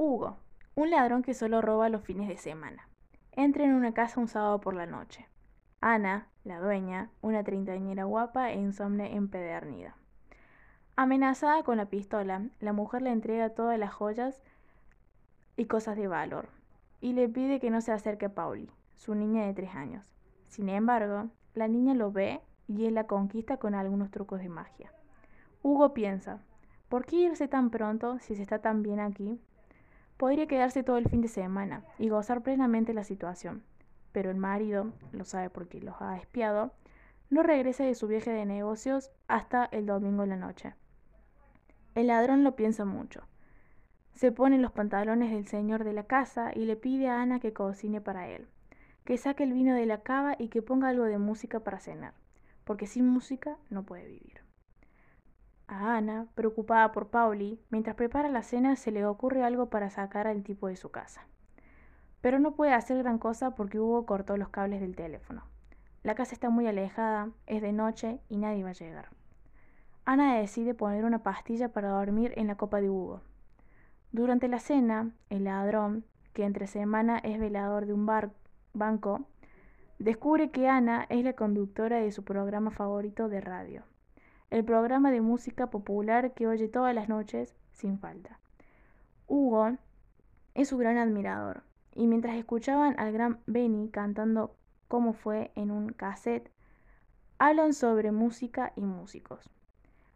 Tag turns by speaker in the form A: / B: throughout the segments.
A: Hugo, un ladrón que solo roba los fines de semana. Entra en una casa un sábado por la noche. Ana, la dueña, una treintañera guapa e insomne empedernida. Amenazada con la pistola, la mujer le entrega todas las joyas y cosas de valor, y le pide que no se acerque a Pauli, su niña de tres años. Sin embargo, la niña lo ve y él la conquista con algunos trucos de magia. Hugo piensa, ¿por qué irse tan pronto si se está tan bien aquí? Podría quedarse todo el fin de semana y gozar plenamente la situación, pero el marido, lo sabe porque los ha espiado, no regresa de su viaje de negocios hasta el domingo en la noche. El ladrón lo piensa mucho. Se pone los pantalones del señor de la casa y le pide a Ana que cocine para él, que saque el vino de la cava y que ponga algo de música para cenar, porque sin música no puede vivir. A Ana, preocupada por Pauli, mientras prepara la cena se le ocurre algo para sacar al tipo de su casa. Pero no puede hacer gran cosa porque Hugo cortó los cables del teléfono. La casa está muy alejada, es de noche y nadie va a llegar. Ana decide poner una pastilla para dormir en la copa de Hugo. Durante la cena, el ladrón, que entre semana es velador de un banco, descubre que Ana es la conductora de su programa favorito de radio el programa de música popular que oye todas las noches sin falta. Hugo es su gran admirador, y mientras escuchaban al gran Benny cantando como fue en un cassette, hablan sobre música y músicos.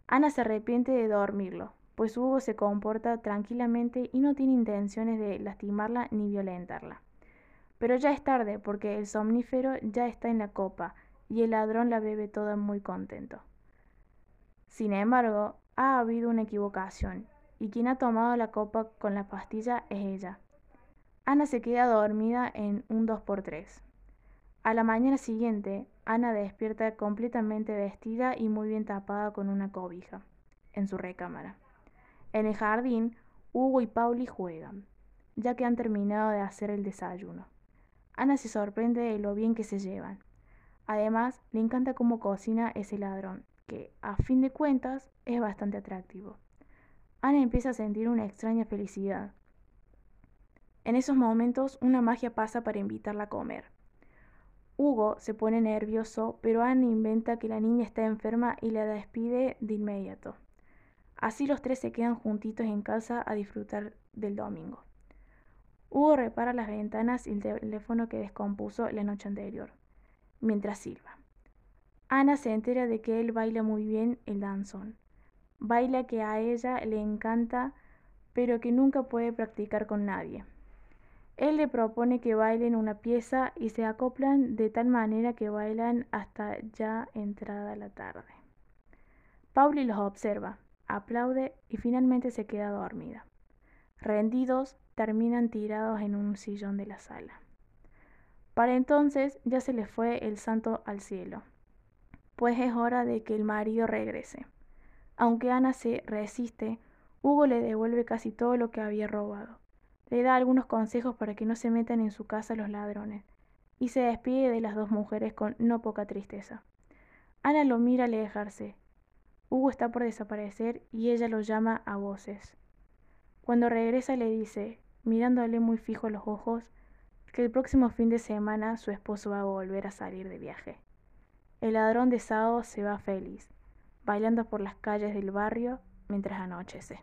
A: Ana se arrepiente de dormirlo, pues Hugo se comporta tranquilamente y no tiene intenciones de lastimarla ni violentarla. Pero ya es tarde porque el somnífero ya está en la copa y el ladrón la bebe toda muy contento. Sin embargo, ha habido una equivocación, y quien ha tomado la copa con la pastilla es ella. Ana se queda dormida en un 2x3. A la mañana siguiente, Ana despierta completamente vestida y muy bien tapada con una cobija, en su recámara. En el jardín, Hugo y Pauli juegan, ya que han terminado de hacer el desayuno. Ana se sorprende de lo bien que se llevan. Además, le encanta cómo cocina ese ladrón que, a fin de cuentas, es bastante atractivo. Ana empieza a sentir una extraña felicidad. En esos momentos, una magia pasa para invitarla a comer. Hugo se pone nervioso, pero Ana inventa que la niña está enferma y la despide de inmediato. Así los tres se quedan juntitos en casa a disfrutar del domingo. Hugo repara las ventanas y el teléfono que descompuso la noche anterior, mientras silba. Ana se entera de que él baila muy bien el danzón. Baila que a ella le encanta, pero que nunca puede practicar con nadie. Él le propone que bailen una pieza y se acoplan de tal manera que bailan hasta ya entrada la tarde. Pauli los observa, aplaude y finalmente se queda dormida. Rendidos, terminan tirados en un sillón de la sala. Para entonces ya se les fue el santo al cielo pues es hora de que el marido regrese. Aunque Ana se resiste, Hugo le devuelve casi todo lo que había robado. Le da algunos consejos para que no se metan en su casa los ladrones, y se despide de las dos mujeres con no poca tristeza. Ana lo mira alejarse. Hugo está por desaparecer y ella lo llama a voces. Cuando regresa le dice, mirándole muy fijo los ojos, que el próximo fin de semana su esposo va a volver a salir de viaje. El ladrón de sábado se va feliz, bailando por las calles del barrio mientras anochece.